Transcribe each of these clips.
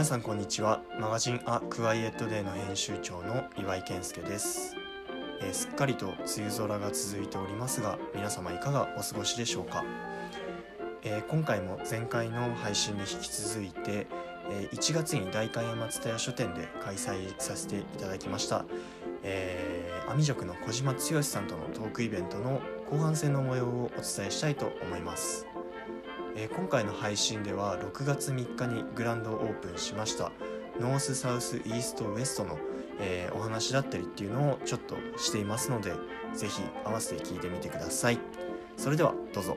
皆さんこんにちは。マガジンアクワイエットデーの編集長の岩井健介です、えーすっかりと梅雨空が続いておりますが皆様いかがお過ごしでしょうか、えー今回も前回の配信に引き続いて、えー1月に代官山蔦屋書店で開催させていただきましたえー、網塾の小島剛さんとのトークイベントの後半戦の模様をお伝えしたいと思います、えー今回の配信では6月3日にグランドオープンしました。ノースサウスイーストウエストの、えーお話だったりっていうのをちょっとしていますので是非合わせて聞いてみてください。それではどうぞ。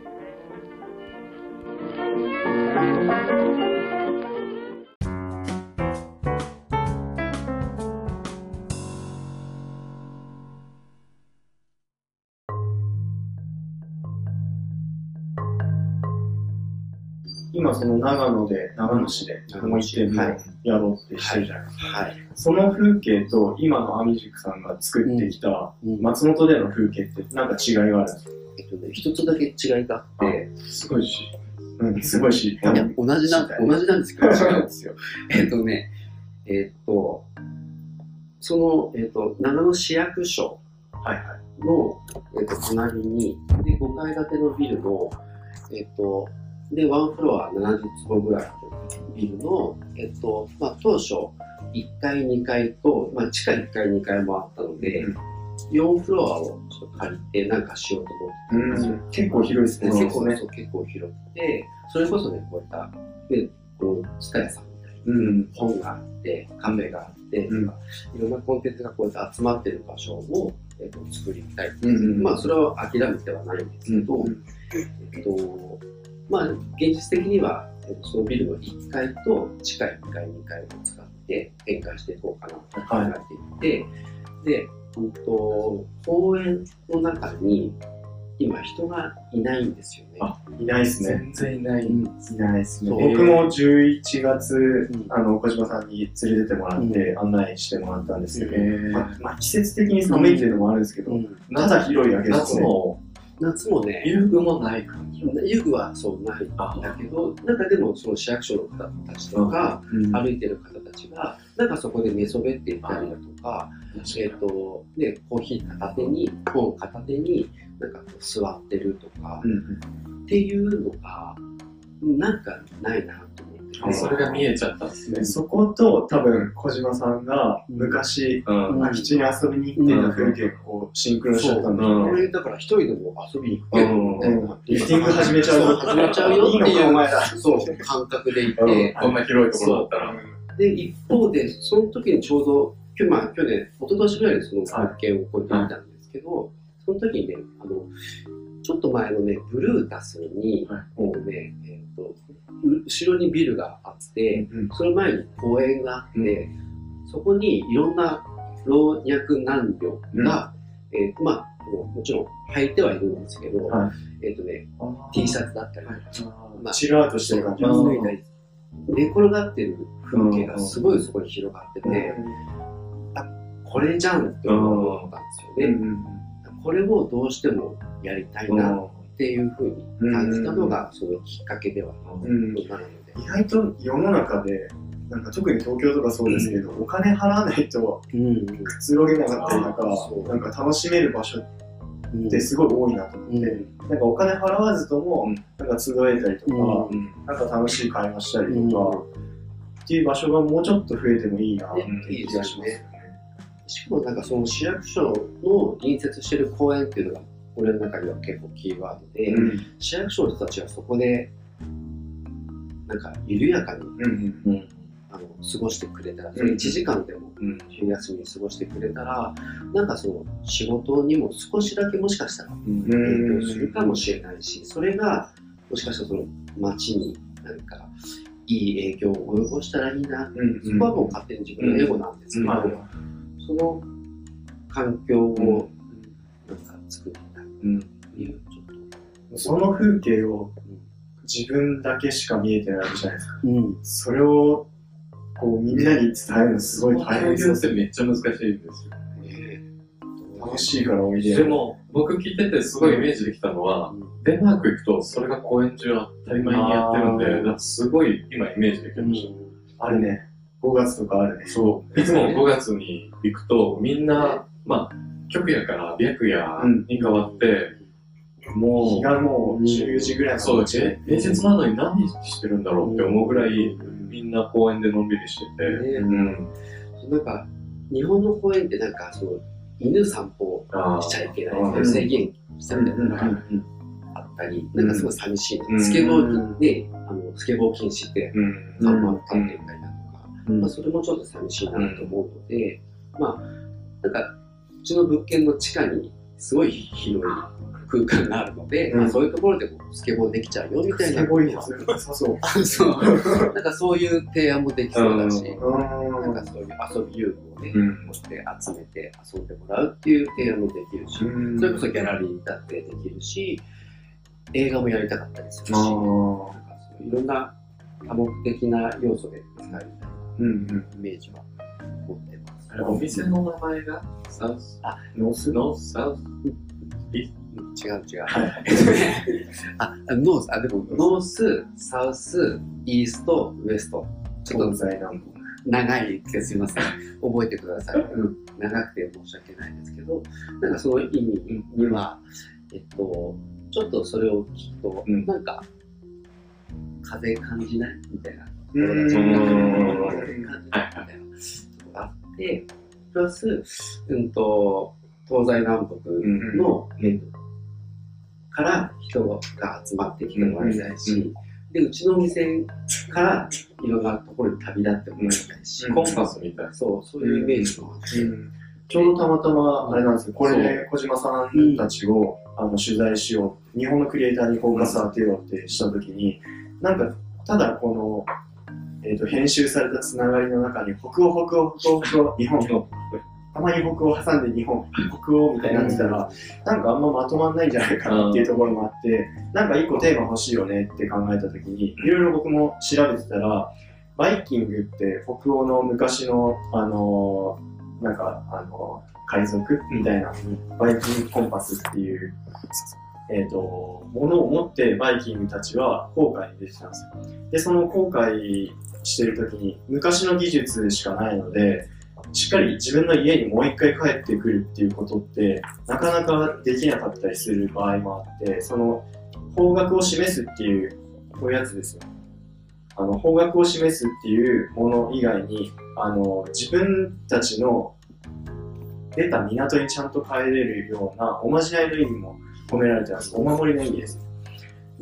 今その長野で、長野市でもう一店舗はいやろうってしてるじゃないですか。はい。その風景と今の網塾さんが作ってきた松本での風景ってなんか違いがあるんですか？えっとね、一つだけ違いがあって、すごいし、うん、すごいし、いや、同じな、同じなんですけど、違うんですよ。えっとね、えっと、その、えっと、長野市役所。の、えっと、隣に、で、5階建てのビルの、えっと、で、ワンフロア70坪ぐらいビルの、えっと、まあ、当初、1階、2階と、まあ、地下1階、2階もあったので、うん4フロアをちょっと借りてなんかしようと思ってたんですよ。うん、結構広いですね。結構ね。結構広くて、それこそね、こういった、で、この、蔦屋さんみたいな、うん。本があって、カフェがあって、うんとかいろんなコンテンツがこうやって集まってる場所を、えっと作りたい。うんうんまあ、それは諦めてはないんですけど、うんえっと、まあ、現実的には、えっと、そのビルの1階と地下1階、2階を使って展開していこうかなと考えていて、で、うんと、公園の中に今人がいないんですよね。あいないですね。全然いない。うんいないですね。僕も11月、んあの、小島さんに連れてってもらって、案内してもらったんですけど、まあまあ、季節的に寒いっていうのもあるんですけど、うんただ広いだけですね。夏も夏もね、遊具もない感じ。遊具はそうないんだけど、なんかでもその市役所の方たちとか、うん。歩いてる方たちが、なんかそこで寝そべっていたりだとか、えっ、と、で、コーヒー片手に、本片手に、なんかこう座ってるとか、うんっていうのが、なんかないなと思それが見えちゃったんですね。そこと多分小島さんが昔うん。ん空き地に遊びに行ってた風景がこうシンクロしちゃったんだうんよね。これだから一人でも遊びに行けるみたいな、リフティング始めちゃうよ始めちゃうよっていうかお前ら。そう感覚でいて、うんこんな広いところだったら。で、一方で、その時にちょうど、きょまあ、去年、一昨年ぐらいにその光景をこうやって見たんですけど、その時にね、あの、ちょっと前のね、ブルータスに、はい。もうね、えっ、と、う後ろにビルがあって、うんその前に公園があって、そこにいろんな老若男女が、えーまあ、もうもちろん履いてはいるんですけど、はえっ、とね、T シャツだったりとか、まあチルアウトしてる感じ。脱いだり寝転がってる風景がすごいそこに広がってて、これじゃんって思ったんですよね。これをどうしてもやりたいなっていうふうに感じたのがそのきっかけではうんなので。意外と世の中で、なんか特に東京とかそうですけど、お金払わないとうん。くつろげなかったりとかそう、なんか楽しめる場所っうんてすごい多いなと思って、なんかお金払わずともうん、なんか集えたりとか、うん。なんか楽しい会話したりとか、っていう場所がもうちょっと増えてもいいなっていう気がします。しかもなんかその市役所の隣接してる公園っていうのが俺の中では結構キーワードで、うん。市役所の人たちがそこでなんか緩やかにうんうん。あの過ごしてくれたら、それ1時間でもうん。昼休みに過ごしてくれたら、なんかその仕事にも少しだけもしかしたらうん。影響するかもしれないし、それがもしかしたらその街になんかいい影響を及ぼしたらいいな、うん。そこはもう勝手に自分のエゴなんですけど、うん。その環境をなんか作りたいうちょっと。その風景を自分だけしか見えてないわけじゃないですか。うん、それをこうみんなに伝えるのすごい大変表です現ってめっちゃ難しいんですよ。楽しいからおいで。でも、僕聞いててすごいイメージできたのは、デンマーク行くとそれが公演中当たり前にやってるんで、なんかすごい今イメージできましあるね。5月とかあるね。そう。いつも5月に行くと、みんな、まあ、極夜から白夜に変わって、も日がもう10時ぐらいう、そう、うちえ平日なのに何してるんだろうって思うぐらい、みんな公園でのんびりしてて、ね。うん。なんか、日本の公園ってなんか、その、犬散歩あしちゃいけないうんっていう制限したみたいなのがあったり、なんかすごい寂しいの。スケボーで、あの、スケボー禁止ってうん。看板立ってたりだとか、うん。まあ、それもちょっと寂しいなと思うので、まあ、なんか、うちの物件の地下にすごい広い空間があるので、うんまあ、そういうところでもスケボーできちゃうよみたいな。すごいやつ良さそう。あ そう。なんかそういう提案もできそうだし、うんなんかそういう遊び遊具をね、うん。て集めて遊んでもらうっていう提案もできるし、うんそれこそギャラリーだってできるし、映画もやりたかったりするし、あなんーかそういろんな多目的な要素で使えるみたいなうんうん。イメージはお店の名前が、サウス、ノース？ノース、サウス、違う違う。あ、あノース、あ、でも、ノース、サウス、イースト、ウエスト。ちょっと長いですけどすいません。覚えてください。うん、長くて申し訳ないですけど、なんかその意味には、えっと、ちょっとそれを聞くと、うん。なんか、風感じない？みたいな。うん。風感じない？みたいな。はいところがあって、プラス、うんと、東西南北の、えっと、から人が集まってきてもらいたいし、で、うちの店からいろんなところに旅立ってもらいたいし、うん。コンパスみたい。な。そう、そういうイメージもあって、うん。ちょうどたまたま、あれなんですよ、これで小島さんたちを、あの取材しよう、日本のクリエイターにフォーカス当てようってしたときに、なんか、ただこの、えー、と編集されたつながりの中に、北欧、北欧、北欧、北欧、日本、たまに北欧挟んで日本、北欧みたいになってたら、なんかあんままとまんないんじゃないかなっていうところもあって、なんか一個テーマ欲しいよねって考えたときに、いろいろ僕も調べてたら、バイキングって北欧の昔の、あのーなんか、あのー海賊みたいな、バイキングコンパスっていう、えっ、と、ものを持ってバイキングたちは航海に出てたんですよ。で、その航海してる時に昔の技術しかないので、しっかり自分の家にもう一回帰ってくるっていうことって、なかなかできなかったりする場合もあって、その方角を示すっていう、こういうやつですよ。あの方角を示すっていうもの以外に、あの自分たちの出た港にちゃんと帰れるようなおまじないの意味も込められてます。お守りの意味です。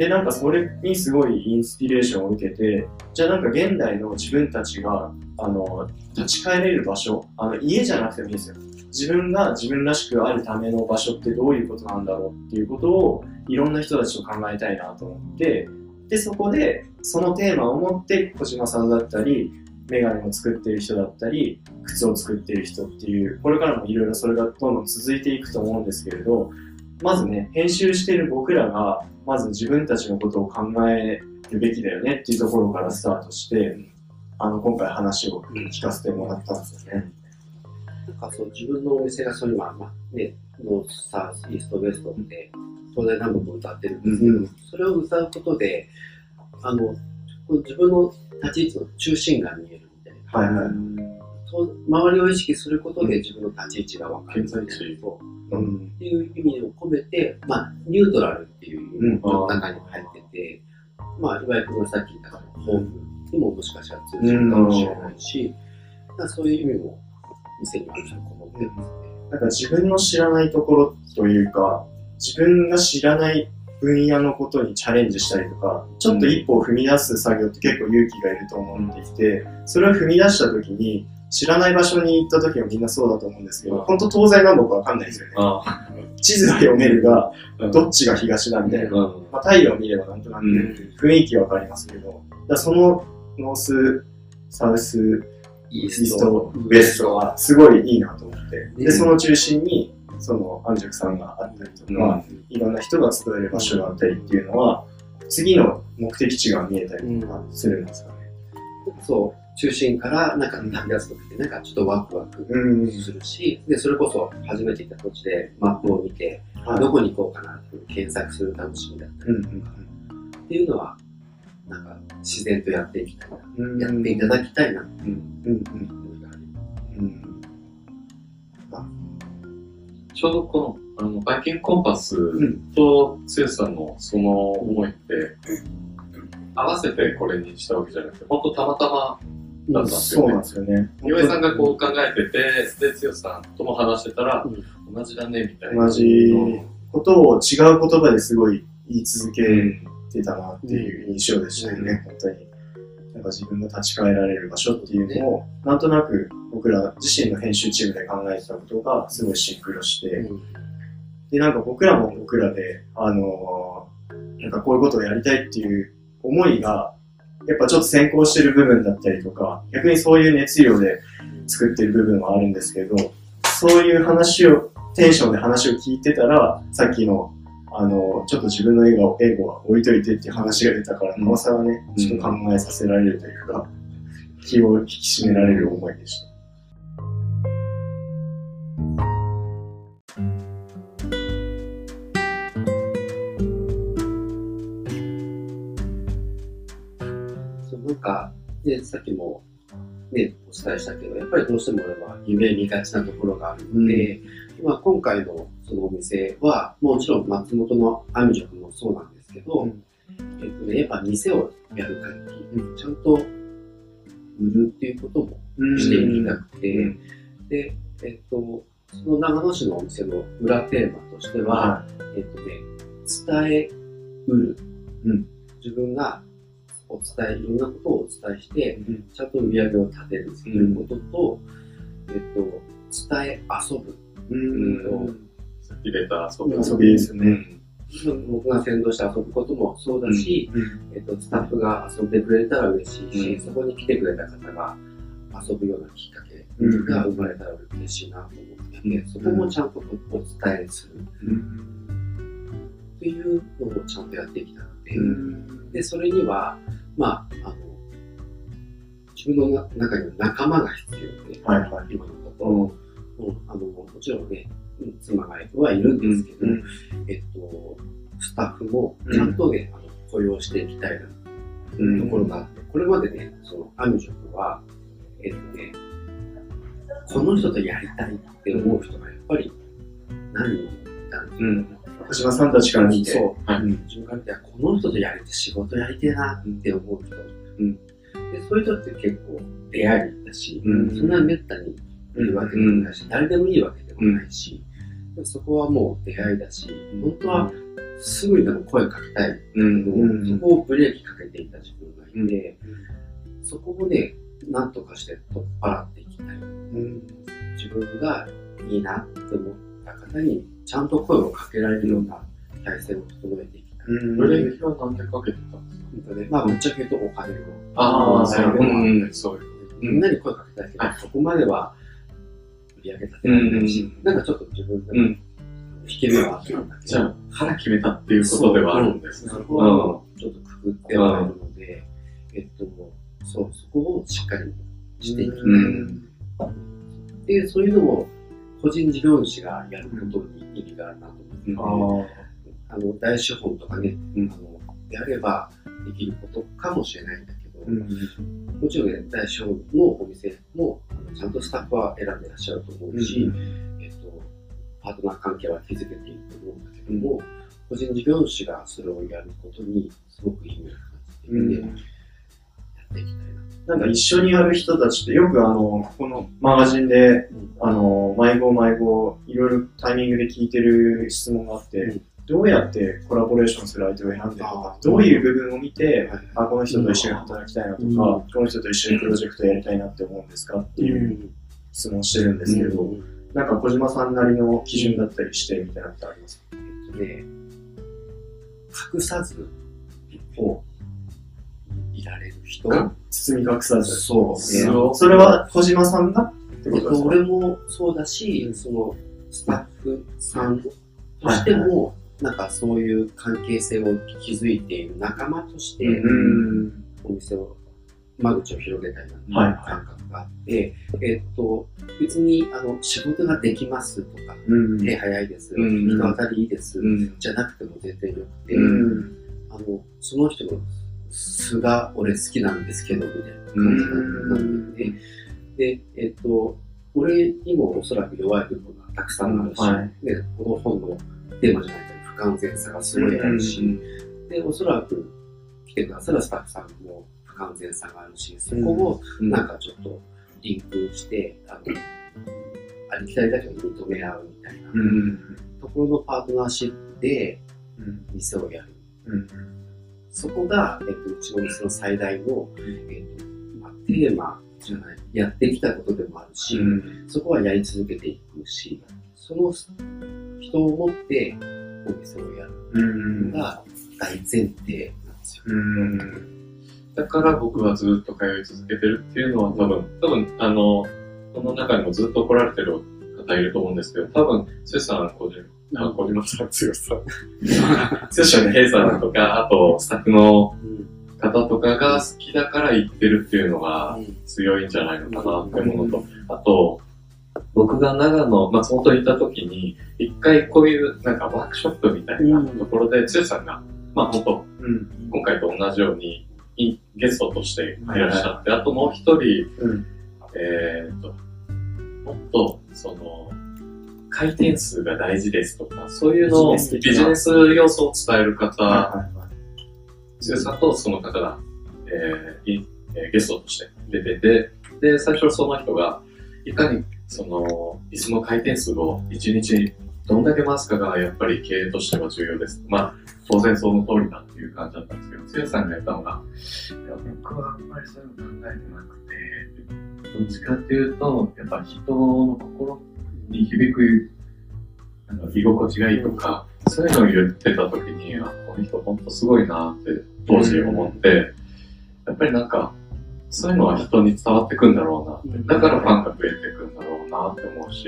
で、なんかそれにすごいインスピレーションを受けて、じゃあなんか現代の自分たちが、あの、立ち返れる場所、あの、家じゃなくてもいいですよ。自分が自分らしくあるための場所ってどういうことなんだろうっていうことを、いろんな人たちと考えたいなと思って、で、そこで、そのテーマを持って、小島さんだったり、メガネを作ってる人だったり、靴を作ってる人っていう、これからもいろいろそれがどんどん続いていくと思うんですけれど、まずね、編集してる僕らが、まず自分たちのことを考えるべきだよねっていうところからスタートして、あの、今回話を聞かせてもらったんですよね。なんかそう自分のお店がそう今、まあね、ノース、サウス、イースト、ウエストって、東大南北を歌ってるんですけど、うんそれを歌うことで、あの、自分の立ち位置の中心が見えるみたいな。はいはい。そう周りを意識することで自分の立ち位置が分かる。みたいなう。うん。っていう意味を込めて、まあ、ニュートラルっていう中にも入ってて、まあ、いわゆるさっき言ったホームにももしかしたら通じるかもしれないし、だからそういう意味も店にはちょっとこもってますね。なんか自分の知らないところというか、自分が知らない分野のことにチャレンジしたりとか、ちょっと一歩を踏み出す作業って結構勇気がいると思っていて、それを踏み出した時に、知らない場所に行った時もみんなそうだと思うんですけど、本当東西南北わかんないですよね。あ地図は読めるが、あ、どっちが東な。うん。まあ、太陽を見ればなんとなく雰囲気わかりますけど、だそのノース、サウス、イースト、ウエストはすごいいいなと思って、で、その中心に、その、安熟さんがあったりとか、いろんな人が集える場所があったりっていうのは、次の目的地が見えたりとかするんですかね。そう、中心からなんか旅立つときってなんかちょっとワクワクうん。するし、で、それこそ初めて行った土地でマップを見て、はい。どこに行こうかなって検索する楽しみだったうんりとか、っていうのは、なんか自然とやっていきたいな、うん。やっていただきたいな。っていう思いがありうん。ちょうどこの、あの、バイキングコンパスん。と剛さんのその思いって、合わせてこれにしたわけじゃなくて、本当たまたまだったんですそうなんよね。ですよね。岩井さんがこう考えてて、で、剛さんとも話してたら、同じだね、みたいな。同じことを違う言葉ですごい言い続けうん。てたなっていう印象でしたよね、本当に。なんか自分が立ち返られる場所っていうのを、なんとなく僕ら自身の編集チームで考えてたことがすごいシンクロして、で、なんか僕らも僕らで、あのーなんかこういうことをやりたいっていう思いが、やっぱちょっと先行してる部分だったりとか、逆にそういう熱量で作ってる部分はあるんですけど、そういう話を、テンションで話を聞いてたら、さっきの、あの、ちょっと自分の笑顔、英語は置いといてっていう話が出たから、なおさらね、ちょっと考えさせられるというか、気を引き締められる思いでした。か、ね、さっきも、ね、お伝えしたけど、やっぱりどうしても俺は夢見がちなところがあるので、まあ、今回のそのお店は、もちろん松本のアミ塾もそうなんですけど、うん。えっとね、やっぱ店をやる限り、ちゃんと売るっていうこともしていきたくて、うん。で、えっと、その長野市のお店の裏テーマとしては、はえっとね、伝えうる。うん。自分がお伝え、いろんなことをお伝えして、うん。ちゃんと売り上げを立てるということと、えっと、伝え遊ぶ。い。うん。さっき出た遊び。遊びですよね。僕が先導して遊ぶこともそうだし、えっと、スタッフが遊んでくれたら嬉しいし、うん。そこに来てくれた方が遊ぶようなきっかけが生まれたら嬉しいなと思ってそこもちゃんとお伝えする。っていうのをちゃんとやっていきたくて、で、それには、まあ、あの、自分の中には仲間が必要で、はいはい。今のところ、うんあの、もちろんね、うん妻がはいるんですけど、うん。えっと、スタッフもちゃんとね、あの雇用していきたいなところがあって、これまでね、その、アミ塾は、えっとね、この人とやりたいって思う人がやっぱり何人もいたんですよ。うん。小島さんたちから見て、そう。はい。自分から見て、この人とやりて仕事やりてえなって思う人。うん。でそういう人って結構出会いだし、うん。そんなにめったにいるわけでもないし、誰でもいいわけでもないし、でもそこはもう出会いだし、本当はすぐにでも声かけたい。けど、うん。そこをブレーキかけていた自分がいて、そこをね、なんとかして取っ払っていきたい。自分がいいなって思った方に、ちゃんと声をかけられるような体制を整えていきたい。うんブレーキはなんでかけてたんですかね、まあ、ぶっちゃけ言うとお金を。ああ、そうそううん、そういう。みんなに声かけたいけど、はいそこまでは売り上げ立てられないし、うんなんかちょっと自分でもうん。引け目はあったんだけど、じゃあ、腹決めたっていうことではあるんですね。そこはちょっとくくってはいるので、えっと、そう、そこをしっかりしていきたい。うんで、そういうのを個人事業主がやることに意味があるなと思ってて、あの、大資本とかね、うん。あの、であればできることかもしれないんだけど、うんもちろんね、大資本のお店も、ちゃんとスタッフは選んでらっしゃると思うし、えっと、パートナー関係は築けていると思うんだけども、個人事業主がそれをやることにすごく意味を感じていて、うん。やっていきたいな。なんか一緒にやる人たちってよくあの、このマガジンで、あの、迷子迷子、いろいろタイミングで聞いてる質問があって、うん。どうやってコラボレーションする相手を選んでるのかあ、どういう部分を見て、はい。あ、この人と一緒に働きたいなとか、うん。この人と一緒にプロジェクトやりたいなって思うんですかっていう質問してるんですけど、うん。なんか小島さんなりの基準だったりしてみたいなのってありますか？えっとね、隠さずをいられる人？包み隠さず。そう。ええーそれは小島さんが？ってえっと、ことですか？俺もそうだし、そのスタッフさんとしても、なんかそういう関係性を築いている仲間として、うん。お店を、間口を広げたいな感覚があって、えっと、別にあの仕事ができますとか、うん。手早いです、うん人当たりいいです、うん。じゃなくても全然よくて、うん。あの、その人の素が俺好きなんですけど、みたいな感じなんで、ね、で、えっと、俺にもおそらく弱い部分がたくさんあるし、はい。でこの本のテーマじゃないけど不完全さがすごいあるし、で、おそらく来てくださるスタッフさんも不完全さがあるし、そこをなんかちょっとリンクして、あの、ありきたりだけど認め合うみたいなうん。ところのパートナーシップでうん。店をやる。うんそこが、えっと、うちの店の最大の、えっとまあ、テーマじゃない、やってきたことでもあるし、うん。そこはやり続けていくし、その人を持ってお店をやるうん。のが大前提なんですよ。うん。だから僕はずっと通い続けてるっていうのは多分、多分、あの、この中にもずっと来られてる方いると思うんですけど、多分、つよさん、個人、あ、小島さん、つよさん。つよさん、ヘイさんとか、あと、スタッフの方とかが好きだから行ってるっていうのが強いんじゃないのかなって思うのと、あと、僕が長野、松本にいた時に、一回こういうなんかワークショップみたいなところで、つよさんが、まあ本当、うん。今回と同じようにいゲストとしていらっしゃって、あともう一人、うん。えーっと、もっと、その、回転数が大事ですとか、そういうのをビジネス要素を伝える方、はいはい。つよさんとその方が、えーいえーゲストとして出てて、で、最初その人が、いかにその、椅子の回転数を1日にどんだけ回すかがやっぱり経営としては重要です。まあ、当然その通りだっていう感じだったんですけど、つよさんが言ったのが、いや僕はあんまりそういうの考えてなくて、どっちかっていうと、やっぱ人の心に響く、あの居心地がいいとか、そういうのを言ってた時に、あ、この人本当すごいなって当時思って、やっぱりなんか、そういうのは人に伝わってくんだろうな。だからファンが増えてくんだろうなって思うし、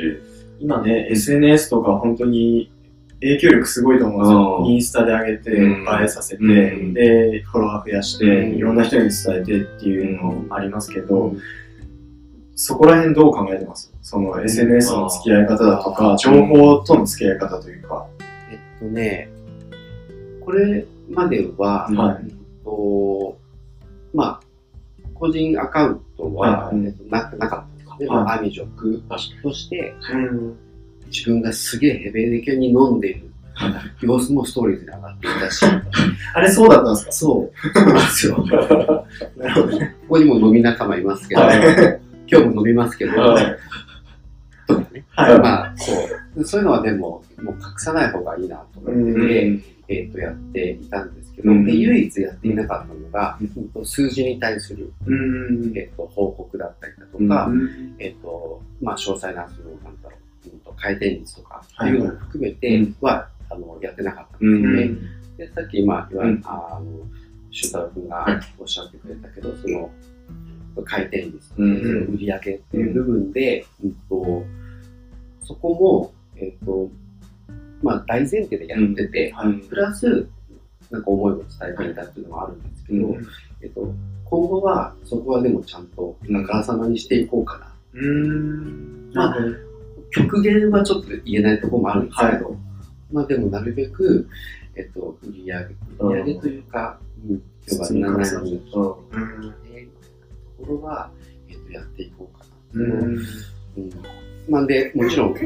今ね、SNS とか本当に影響力すごいと思うんですよ。うん。インスタで上げて、うん。映えさせて、うん。で、フォロワー増やして、うん。いろんな人に伝えてっていうのもありますけど、うんそこら辺どう考えてます？その SNS の付き合い方だとか、うん情報との付き合い方というか。えっとね、これまでは、はい。えっと、まあ、個人アカウントは、はいはい。えっとななかったんですね。はい。まあ、アミ族確として、うん。自分がすげえヘベレケに飲んでいる。様子もストーリーズに上がっていたし、あれそうだったんですか？そう、そうなんですよ。こ なるほどね。こにも飲み仲間いますけど、はい今日も飲みますけど、はいとかね。はいまあ、そう。そういうのはでも、もう隠さない方がいいなと思って、えっ、と、やっていたんですけど、うん。で、唯一やっていなかったのが、うん。と数字に対する、うん。えっ、と、報告だったりだとうか、ん。えっ、と、まあ、詳細な、その、なんだろう、うんと回転率とか、っていうのも含めては、あの、やってなかったんですよね。で、さっき今、いわゆる、うん。あの、修太郎君はいがおっしゃってくれたけど、その、回転率売り上げっていう部分で、うん。と、そこも、えっ、と、まあ、大前提でやってて、はい。プラス、なんか思いを伝えていたっていうのはあるんですけど、うん。えっと、今後は、そこはでもちゃんと、あからさまにしていこうかな。うん。まあ極限はちょっと言えないところもあるんですけど、まあでもなるべく、えっと、売り上げ、売り上げというか、うん、今日は何々にうん。ところは、えっと、やっていこうかな。うん。うん。まあで、もちろん、映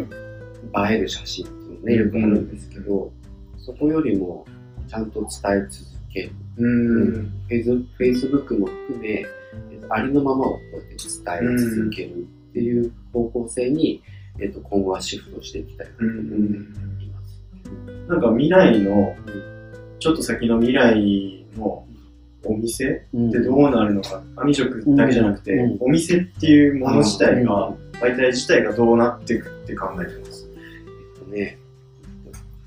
える写真っていうのね、よくあるんですけど、そこよりも、ちゃんと伝え続ける。うん。フェイスフェイスブックも含め、えっとありのままをこうやって伝え続けるっていう方向性に、えっと、今後はシフトしていきたいなと思っています。なんか未来の、ちょっと先の未来のお店？うん。ってどうなるのか、網食だけじゃなくて、うん。お店っていうもの自体うが、媒体自体がどうなっていくって考えてます。えっとね、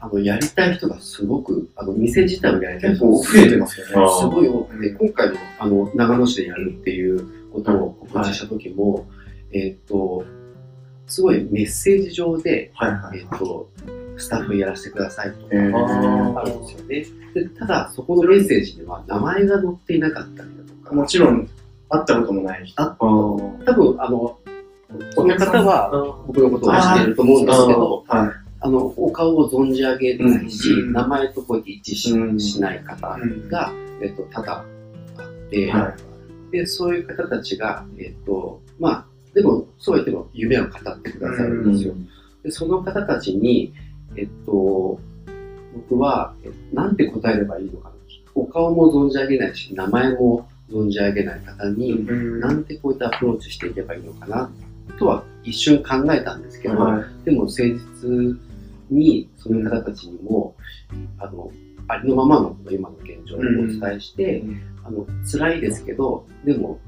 あの、やりたい人がすごく、あの、店自体をやりたい結人が構増えてますよね。あすごい多くて、うん今回の、あの、長野市でやるっていうことを告知した時も、えっと、すごいメッセージ上で、はいはい。えっと、スタッフやらせてくださいとか、えー。ああるんですよね。でただ、そこのメッセージには名前が載っていなかったりだとか、もちろん、会ったこともない人。あ多分、あの、この方は僕のことを知っていると思うんですけど、はい。あの、お顔を存じ上げないし、うん。名前とこう一致し,、うんしない方が、えっと、ただて、はで、そういう方たちが、えっ、と、まあ、でも、そうは言っても夢を語ってくださるんですよ。で、その方たちに、えっと、僕は、えなんて答えればいいのかな。お顔も存じ上げないし、名前も存じ上げない方に、うんなんてこういったアプローチしていけばいいのかな、とは一瞬考えたんですけど、はいでも誠実にその方たちにも、あの、ありのままの今の現状をお伝えして、あの、辛いですけど、でも、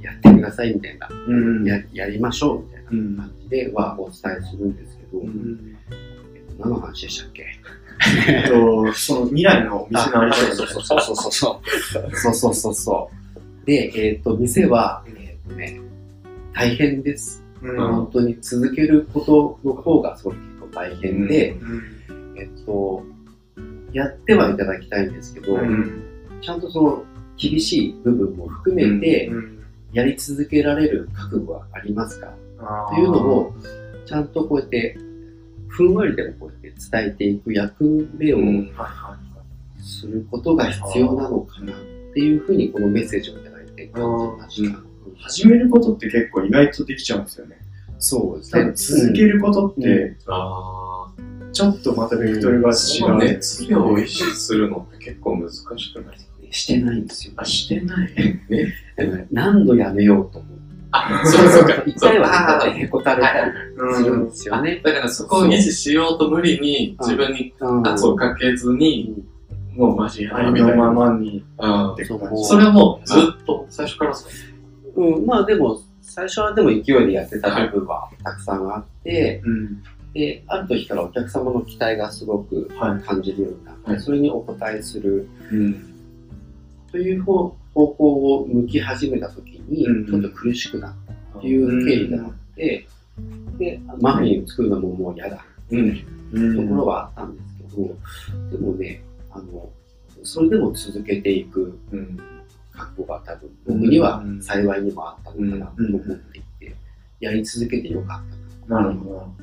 やってくださいみたいな、うん、ややりましょうみたいな感じではお伝えするんですけど、うん、えっと、何の話でしたっけ？えっと、その未来の店のあり方そうそうそうそうそう。そうそうそうそう。で、えっ、と、店は、えっ、とね、大変です、うん、本当に続けることの方がすごく結構大変で、うん。うん、えっ、と、やってはいただきたいんですけど、ちゃんとその厳しい部分も含めて、うん。やり続けられる覚悟はありますか？あーというのをちゃんとこうやってふんわりでもこうやって伝えていく役目をはいはすることが必要なのかなっていうふうにこのメッセージをいただいて感じました。い始めることって結構意外とできちゃうんですよね。そうですね。続けることって、あちょっとまたベクトルがあ、違う。熱量を維持するのって結構難しくないしてないんですよ。あ、してない。ね。でもね何度やめようと思う。あ、そうそうか。一回はへこたれたりするんうんですよね。だからそこを維持しようと無理に自分にうん圧をかけずに、もうマジやありのるみたいな。ままにそれはもうずっと最初からそう。うん、まあでも、最初はでも勢いでやってた部分はたくさんあって、うん。で、ある時からお客様の期待がすごくはい。感じるようになって、はいそれにお応えするうん。という方方向を向き始めた時に、うんちょっと苦しくなったっていう経緯があって、で、マフィンを作るのももう嫌だうん。うんところはあったんですけど、でもね、あの、それでも続けていくうん。覚悟が多分僕には幸いにもあったのかなと思っていて、やり続けてよかったな。なるほ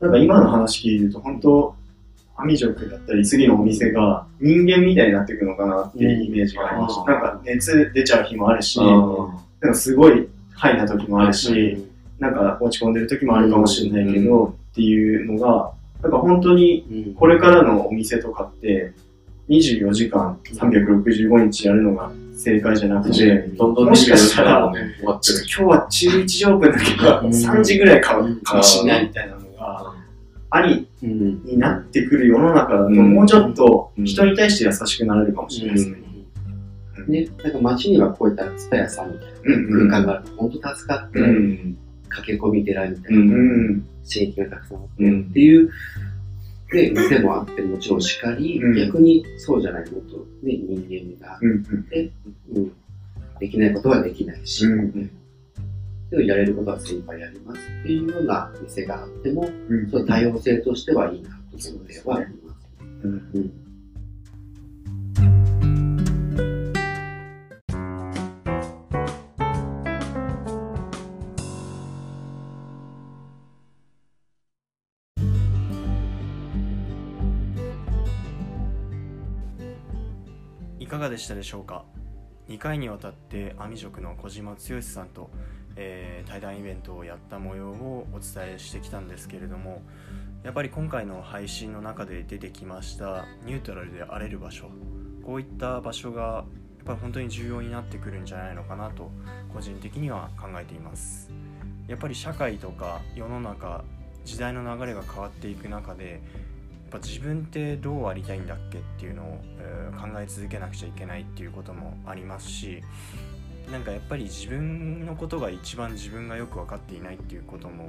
ど。なんか今の話聞いてると、本当アミジョクだったり、次のお店が人間みたいになっていくのかなっていうイメージがありました。うんなんか熱出ちゃう日もあるし、あなんかすごいハイな時もあるし、なんか落ち込んでる時もあるかもしれないけど、っていうのが、なんか本当にうん。これからのお店とかって、24時間365日やるのが正解じゃなくて、どんどんもしかしたら。今日は11時オープンだけど、うん。3時ぐらいかかもしれないみたいなのが、ありうんになってくる世の中だと、うん。もうちょっとうん。人に対して優しくなれるかもしれないですね。ね、なんか街にはこういったツタヤさんみたいうん。な空間がある。と本当助かって、うん。駆け込み寺みたいうんなうん。刺激がたくさんあって、うん。っていう、で、店もあってもちろんしかり、うん。逆にそうじゃないもっと、ね、人間が、うん。うん、できないことはできないし、やれることは精一杯やりますっていうような店があっても、うん。その多様性としてはいいなと思ってはあります。うんうんいかがでしたでしょうか？2回にわたってアミ塾の小島剛さんと、えー対談イベントをやった模様をお伝えしてきたんですけれどもやっぱり今回の配信の中で出てきましたニュートラルであれる場所。こういった場所がやっぱり本当に重要になってくるんじゃないのかなと個人的には考えています。やっぱり社会とか世の中時代の流れが変わっていく中でやっぱ自分ってどうありたいんだっけっていうのを、えー考え続けなくちゃいけないっていうこともありますしなんかやっぱり自分のことが一番自分がよく分かっていないっていうことも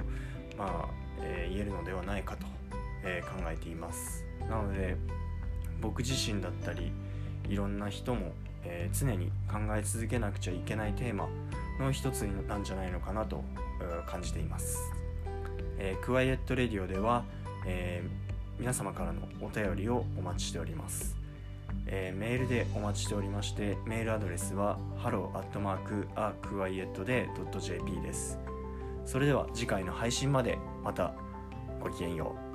まあ、えー言えるのではないかと、えー考えています。なので僕自身だったりいろんな人も、えー常に考え続けなくちゃいけないテーマの一つなんじゃないのかなと、感じています、えークワイエットレディオでは、えー皆様からのお便りをお待ちしております、えーメールでお待ちしておりましてメールアドレスは hello.arquiet.jp です。それでは次回の配信までまたごきげんよう。